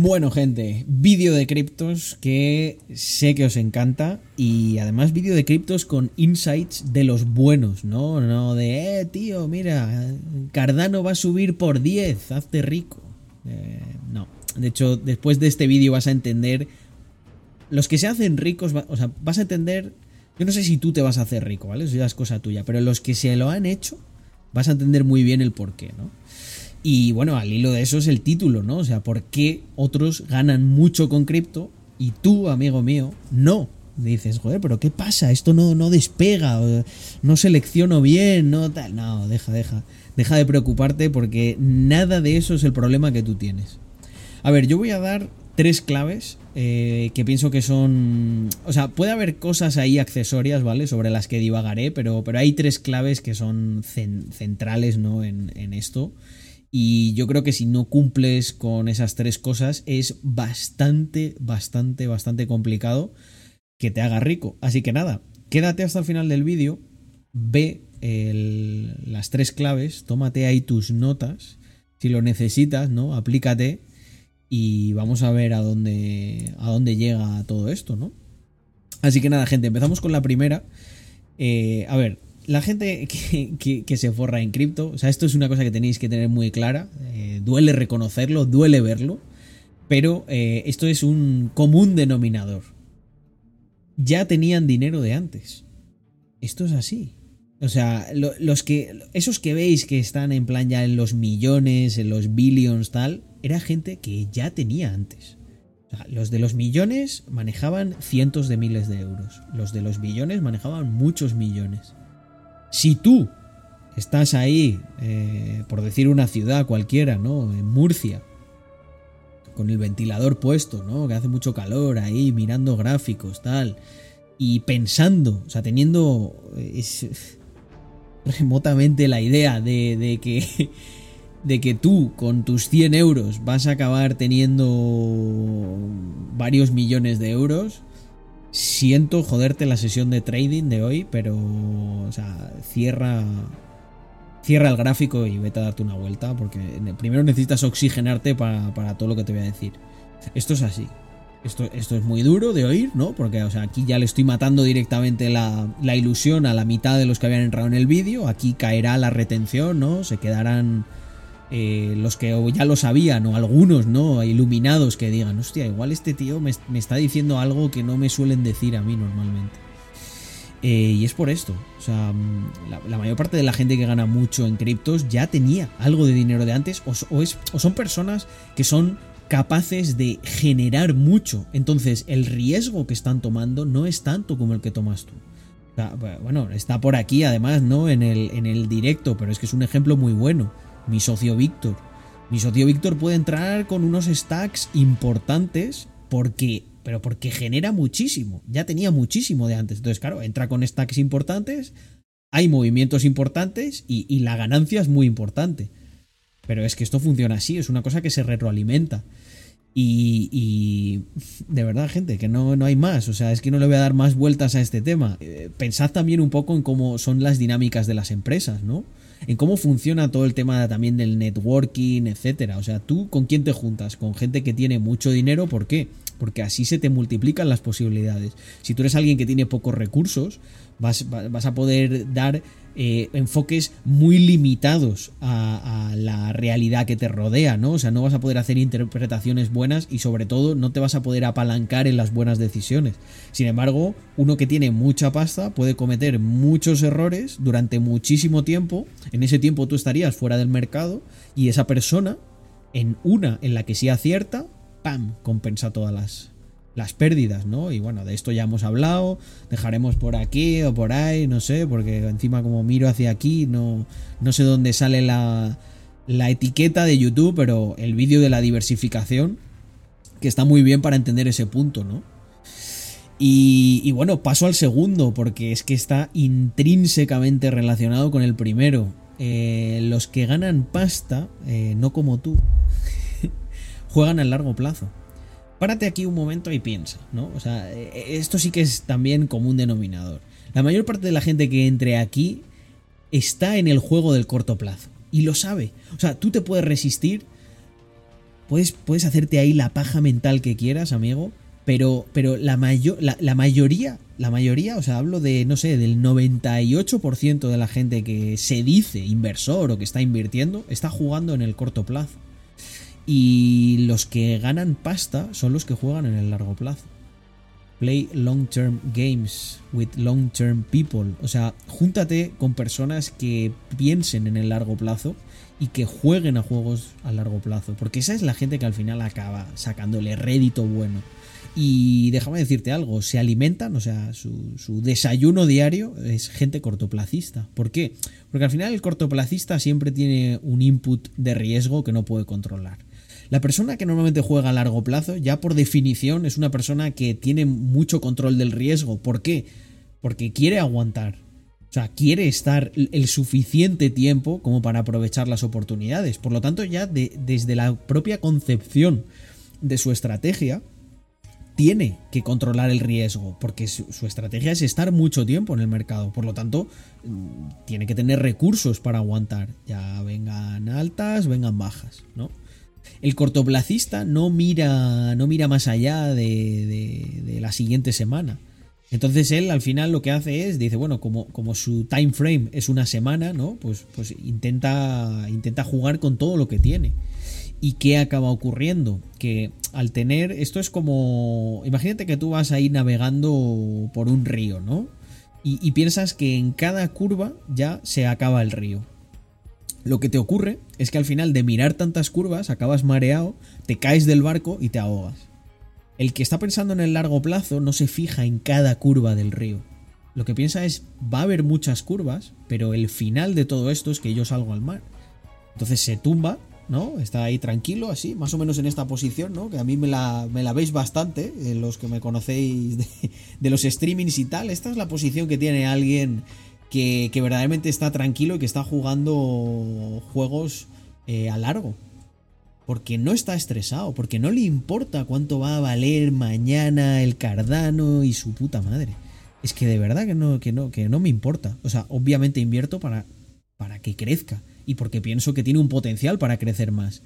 Bueno, gente, vídeo de criptos que sé que os encanta y además vídeo de criptos con insights de los buenos, ¿no? No de, eh, tío, mira, Cardano va a subir por 10, hazte rico. Eh, no, de hecho, después de este vídeo vas a entender, los que se hacen ricos, o sea, vas a entender, yo no sé si tú te vas a hacer rico, ¿vale? Eso ya es cosa tuya, pero los que se lo han hecho, vas a entender muy bien el porqué, ¿no? Y bueno, al hilo de eso es el título, ¿no? O sea, ¿por qué otros ganan mucho con cripto y tú, amigo mío, no? Dices, joder, pero ¿qué pasa? Esto no, no despega, no selecciono bien, no tal. No, deja, deja. Deja de preocuparte porque nada de eso es el problema que tú tienes. A ver, yo voy a dar tres claves eh, que pienso que son... O sea, puede haber cosas ahí accesorias, ¿vale? Sobre las que divagaré, pero, pero hay tres claves que son centrales, ¿no? En, en esto. Y yo creo que si no cumples con esas tres cosas es bastante, bastante, bastante complicado que te haga rico. Así que nada, quédate hasta el final del vídeo, ve las tres claves, tómate ahí tus notas, si lo necesitas, ¿no? Aplícate y vamos a ver a dónde, a dónde llega todo esto, ¿no? Así que nada, gente, empezamos con la primera. Eh, a ver, la gente que, se forra en cripto, o sea, esto es una cosa que tenéis que tener muy clara, eh, duele reconocerlo, duele verlo, pero eh, esto es un común denominador. Ya tenían dinero de antes. Esto es así. O sea, los que, esos que veis que están en plan ya en los millones, en los billions, tal, era gente que ya tenía antes. O sea, los de los millones manejaban cientos de miles de euros. Los de los billones manejaban muchos millones. Si tú estás ahí, eh, por decir una ciudad cualquiera, ¿no? En Murcia, con el ventilador puesto, ¿no? Que hace mucho calor ahí, mirando gráficos, tal. Y pensando, o sea, teniendo eh, remotamente la idea de, de, que, de que tú con tus 100 euros vas a acabar teniendo varios millones de euros, Siento joderte la sesión de trading de hoy, pero. O sea, cierra. Cierra el gráfico y vete a darte una vuelta, porque primero necesitas oxigenarte para, todo lo que te voy a decir. Esto es así. Esto, esto, es muy duro de oír, ¿no? Porque, o sea, aquí ya le estoy matando directamente la, la ilusión a la mitad de los que habían entrado en el vídeo. Aquí caerá la retención, ¿no? Se quedarán eh, los que ya lo sabían o algunos, ¿no? Iluminados que digan, hostia, igual este tío me, está diciendo algo que no me suelen decir a mí normalmente. Eh, y es por esto. O sea, mm, la, mayor parte de la gente que gana mucho en criptos ya tenía algo de dinero de antes o, son personas que son capaces de generar mucho. Entonces, el riesgo que están tomando no es tanto como el que tomas tú. bueno, está por aquí además, ¿no? En el, en el directo, pero es que es un ejemplo muy bueno mi socio Víctor. Mi socio Víctor puede entrar con unos stacks importantes porque pero porque genera muchísimo. Ya tenía muchísimo de antes. Entonces, claro, entra con stacks importantes, hay movimientos importantes y, la ganancia es muy importante. Pero es que esto funciona así, es una cosa que se retroalimenta. Y, de verdad, gente, que no, no hay más. O sea, es que no le voy a dar más vueltas a este tema. Eh, pensad también un poco en cómo son las dinámicas de las empresas, ¿no? En cómo funciona todo el tema también del networking, etcétera. O sea, tú con quién te juntas, con gente que tiene mucho dinero, ¿por qué? Porque así se te multiplican las posibilidades. Si tú eres alguien que tiene pocos recursos, vas, vas a poder dar eh, enfoques muy limitados a, la realidad que te rodea, ¿no? O sea, no vas a poder hacer interpretaciones buenas y sobre todo no te vas a poder apalancar en las buenas decisiones. Sin embargo, uno que tiene mucha pasta puede cometer muchos errores durante muchísimo tiempo. En ese tiempo tú estarías fuera del mercado y esa persona, en una en la que sí acierta, ¡pam! compensa todas las, las pérdidas, ¿no? Y bueno, de esto ya hemos hablado, dejaremos por aquí o por ahí, no sé, porque encima como miro hacia aquí, no, no sé dónde sale la, la etiqueta de YouTube, pero el vídeo de la diversificación, que está muy bien para entender ese punto, ¿no? Y, bueno, paso al segundo, porque es que está intrínsecamente relacionado con el primero. Eh, los que ganan pasta, eh, no como tú, juegan a largo plazo párate aquí un momento y piensa, ¿no? O sea, e, esto sí que es también como un denominador. La mayor parte de la gente que entre aquí está en el juego del corto plazo y lo sabe. O sea, tú te puedes resistir puedes, puedes hacerte ahí la paja mental que quieras, amigo, pero, pero la, la, mayoría, la mayoría, o sea, hablo de, no sé, del 98% de la gente que se dice inversor o que está invirtiendo, está jugando en el corto plazo. Y los que ganan pasta son los que juegan en el largo plazo. Play long term games with long term people. O sea, júntate con personas que piensen en el largo plazo y que jueguen a juegos a largo plazo. Porque esa es la gente que al final acaba sacándole rédito bueno. Y déjame decirte algo, se alimentan, o sea, su, su, desayuno diario es gente cortoplacista. ¿Por qué? Porque al final el cortoplacista siempre tiene un input de riesgo que no puede controlar. La persona que normalmente juega a largo plazo, ya por definición, es una persona que tiene mucho control del riesgo. ¿Por qué? Porque quiere aguantar. O sea, quiere estar el suficiente tiempo como para aprovechar las oportunidades. Por lo tanto, ya desde la propia concepción de su estrategia, tiene que controlar el riesgo, porque su, su, estrategia es estar mucho tiempo en el mercado. Por lo tanto, mm, tiene que tener recursos para aguantar. Ya vengan altas, vengan bajas, ¿no? El cortoplacista no mira, no mira más allá de, la siguiente semana. Entonces él al final lo que hace es, dice, bueno, como, como su time frame es una semana, ¿no? Pues, pues intenta, intenta jugar con todo lo que tiene. ¿Y qué acaba ocurriendo? Que al tener, esto es como, imagínate que tú vas ahí navegando por un río, ¿no? Y, y piensas que en cada curva ya se acaba el río. Lo que te ocurre es que al final de mirar tantas curvas acabas mareado, te caes del barco y te ahogas. El que está pensando en el largo plazo no se fija en cada curva del río. Lo que piensa es, va a haber muchas curvas, pero el final de todo esto es que yo salgo al mar. Entonces se tumba, ¿no? Está ahí tranquilo, así, más o menos en esta posición, ¿no? Que a mí me la, me la veis bastante, eh, los que me conocéis de, de los streamings y tal. Esta es la posición que tiene alguien que, verdaderamente está tranquilo y que está jugando juegos eh, a largo. Porque no está estresado, porque no le importa cuánto va a valer mañana el Cardano y su puta madre. Es que de verdad que no, que no, que no me importa. O sea, obviamente invierto para, para que crezca y porque pienso que tiene un potencial para crecer más.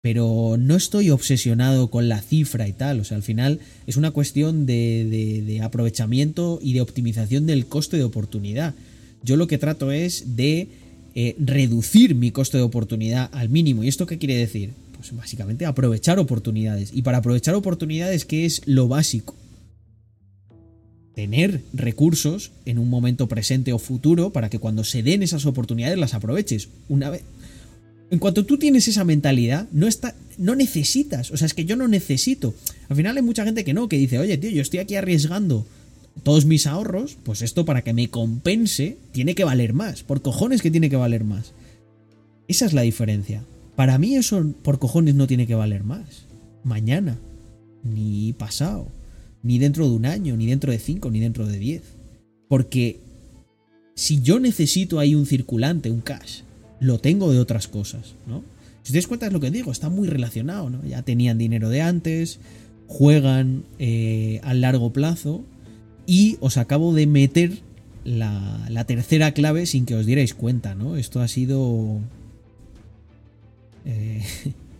Pero no estoy obsesionado con la cifra y tal. O sea, al final es una cuestión de, de aprovechamiento y de optimización del coste de oportunidad. Yo lo que trato es de eh, reducir mi coste de oportunidad al mínimo. ¿Y esto qué quiere decir? Pues básicamente aprovechar oportunidades. Y para aprovechar oportunidades, ¿qué es lo básico? Tener recursos en un momento presente o futuro para que cuando se den esas oportunidades las aproveches. Una vez. En cuanto tú tienes esa mentalidad, no está, no necesitas. O sea, es que yo no necesito. Al final hay mucha gente que no, que dice, oye, tío, yo estoy aquí arriesgando todos mis ahorros, pues esto para que me compense tiene que valer más. Por cojones que tiene que valer más. Esa es la diferencia. Para mí eso por cojones no tiene que valer más. Mañana, ni pasado, ni dentro de un año, ni dentro de cinco, ni dentro de diez. Porque si yo necesito ahí un circulante, un cash, lo tengo de otras cosas, ¿no? Si te das cuenta es lo que digo, está muy relacionado, ¿no? Ya tenían dinero de antes, juegan eh, a largo plazo y os acabo de meter la, tercera clave sin que os dierais cuenta, ¿no? Esto ha sido eh,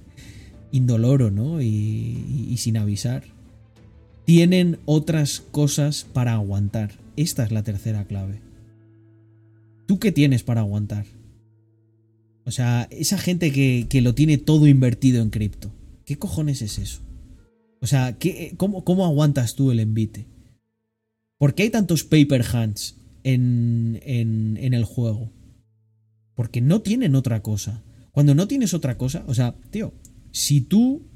indoloro, ¿no? Y, y sin avisar. Tienen otras cosas para aguantar. Esta es la tercera clave. ¿Tú qué tienes para aguantar? O sea, esa gente que, que lo tiene todo invertido en cripto. ¿Qué cojones es eso? O sea, ¿qué, cómo, ¿cómo aguantas tú el envite? ¿Por qué hay tantos paper hands en, en, el juego? Porque no tienen otra cosa. Cuando no tienes otra cosa, o sea, tío, si tú.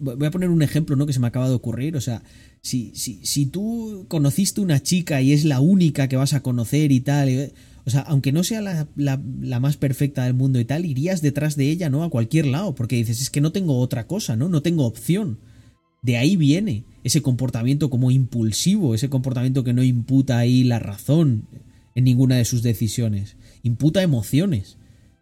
Voy a poner un ejemplo, ¿no? Que se me acaba de ocurrir. O sea, si, si, si tú conociste una chica y es la única que vas a conocer y tal. o sea, aunque no sea la, la, la, más perfecta del mundo y tal, irías detrás de ella, ¿no? A cualquier lado. Porque dices, es que no tengo otra cosa, ¿no? No tengo opción. De ahí viene ese comportamiento como impulsivo, ese comportamiento que no imputa ahí la razón en ninguna de sus decisiones, imputa emociones,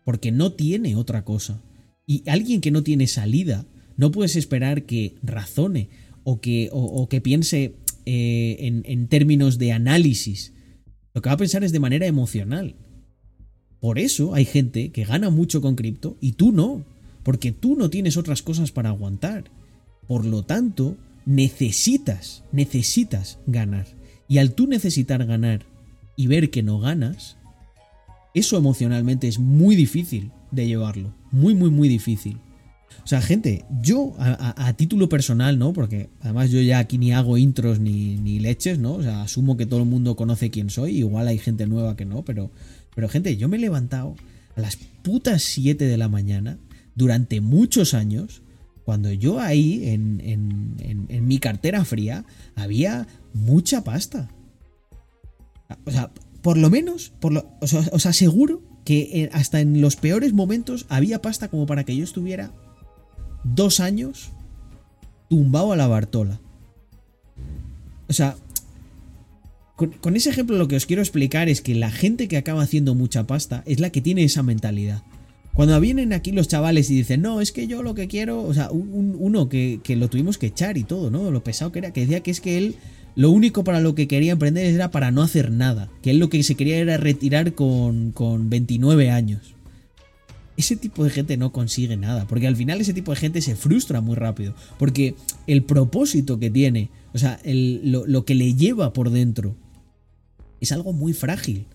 porque no tiene otra cosa. Y alguien que no tiene salida, no puedes esperar que razone o que, o, que piense eh, en, en términos de análisis. Lo que va a pensar es de manera emocional. Por eso hay gente que gana mucho con cripto y tú no. porque tú no tienes otras cosas para aguantar. Por lo tanto, necesitas, necesitas ganar. Y al tú necesitar ganar y ver que no ganas, eso emocionalmente es muy difícil de llevarlo. Muy, muy, muy difícil. O sea, gente, yo a, título personal, ¿no? Porque además yo ya aquí ni hago intros ni, ni, leches, ¿no? O sea, asumo que todo el mundo conoce quién soy. Igual hay gente nueva que no, pero, pero gente, yo me he levantado a las putas 7 de la mañana durante muchos años. Cuando yo ahí, en, en, en, mi cartera fría, había mucha pasta. O sea, por lo menos, por lo, os aseguro que hasta en los peores momentos había pasta como para que yo estuviera dos años tumbado a la Bartola. O sea, con, ese ejemplo lo que os quiero explicar es que la gente que acaba haciendo mucha pasta es la que tiene esa mentalidad. Cuando vienen aquí los chavales y dicen, no, es que yo lo que quiero, o sea, uno que, que, lo tuvimos que echar y todo, ¿no? Lo pesado que era, que decía que es que él lo único para lo que quería emprender era para no hacer nada, que él lo que se quería era retirar con, con 29 años ese tipo de gente no consigue nada, porque al final ese tipo de gente se frustra muy rápido, porque el propósito que tiene, o sea, lo, que le lleva por dentro, es algo muy frágil,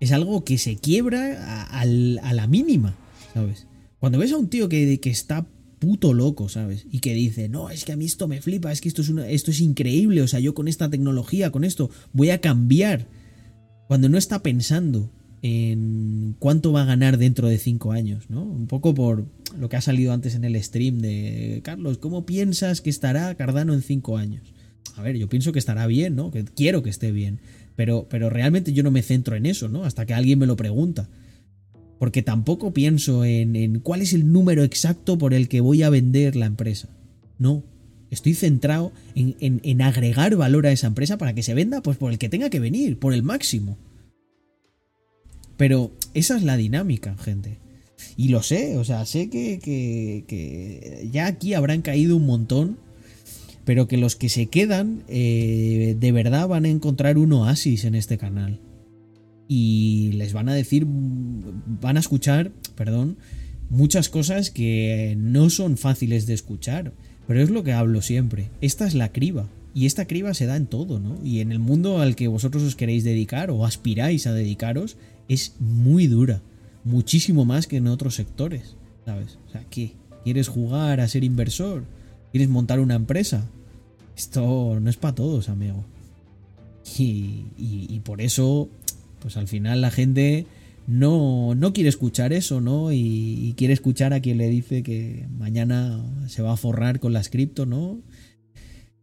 es algo que se quiebra a, la mínima, ¿sabes? Cuando ves a un tío que, que, está puto loco, ¿sabes? Y que dice, no, es que a mí esto me flipa, es que esto es, esto es increíble, o sea, yo con esta tecnología, con esto, voy a cambiar, cuando no está pensando en cuánto va a ganar dentro de cinco años, ¿no? Un poco por lo que ha salido antes en el stream de Carlos, ¿cómo piensas que estará Cardano en cinco años? A ver, yo pienso que estará bien, ¿no? Que quiero que esté bien, pero, pero realmente yo no me centro en eso, ¿no? Hasta que alguien me lo pregunta. Porque tampoco pienso en, cuál es el número exacto por el que voy a vender la empresa. No, Estoy centrado en, en, agregar valor a esa empresa para que se venda pues por el que tenga que venir, por el máximo. Pero esa es la dinámica, gente. Y lo sé, o sea, sé que, que, ya aquí habrán caído un montón, pero que los que se quedan eh, de verdad van a encontrar un oasis en este canal. Y les van a decir, van a escuchar, perdón, muchas cosas que no son fáciles de escuchar. Pero es lo que hablo siempre. Esta es la criba. Y esta criba se da en todo, ¿no? Y en el mundo al que vosotros os queréis dedicar o aspiráis a dedicaros, es muy dura. Muchísimo más que en otros sectores, ¿sabes? O sea, ¿qué? ¿Quieres jugar a ser inversor? ¿Quieres montar una empresa? Esto no es para todos, amigo. Y, y, por eso, pues al final la gente no, no quiere escuchar eso, ¿no? Y, quiere escuchar a quien le dice que mañana se va a forrar con las cripto, ¿no?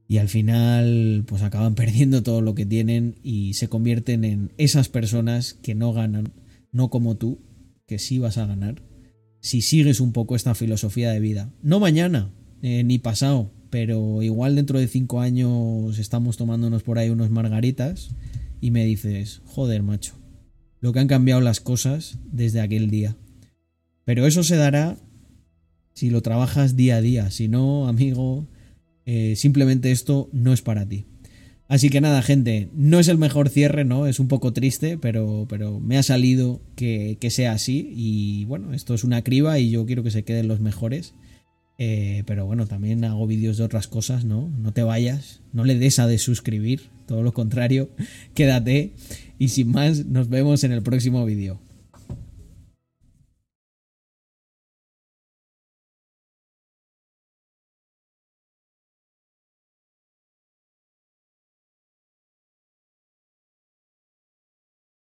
y al final pues acaban perdiendo todo lo que tienen y se convierten en esas personas que no ganan, no como tú, que sí vas a ganar, si sigues un poco esta filosofía de vida. No mañana, eh, ni pasado, pero igual dentro de cinco años estamos tomándonos por ahí unos margaritas y me dices, joder, macho, lo que han cambiado las cosas desde aquel día. Pero eso se dará si lo trabajas día a día, si no, amigo, eh, simplemente esto no es para ti. Así que nada, gente, no es el mejor cierre, ¿no? Es un poco triste, pero, pero me ha salido que, sea así. Y bueno, esto es una criba y yo quiero que se queden los mejores. Eh, pero bueno, también hago vídeos de otras cosas, ¿no? No te vayas, no le des a de suscribir, todo lo contrario, quédate. Y sin más, nos vemos en el próximo vídeo.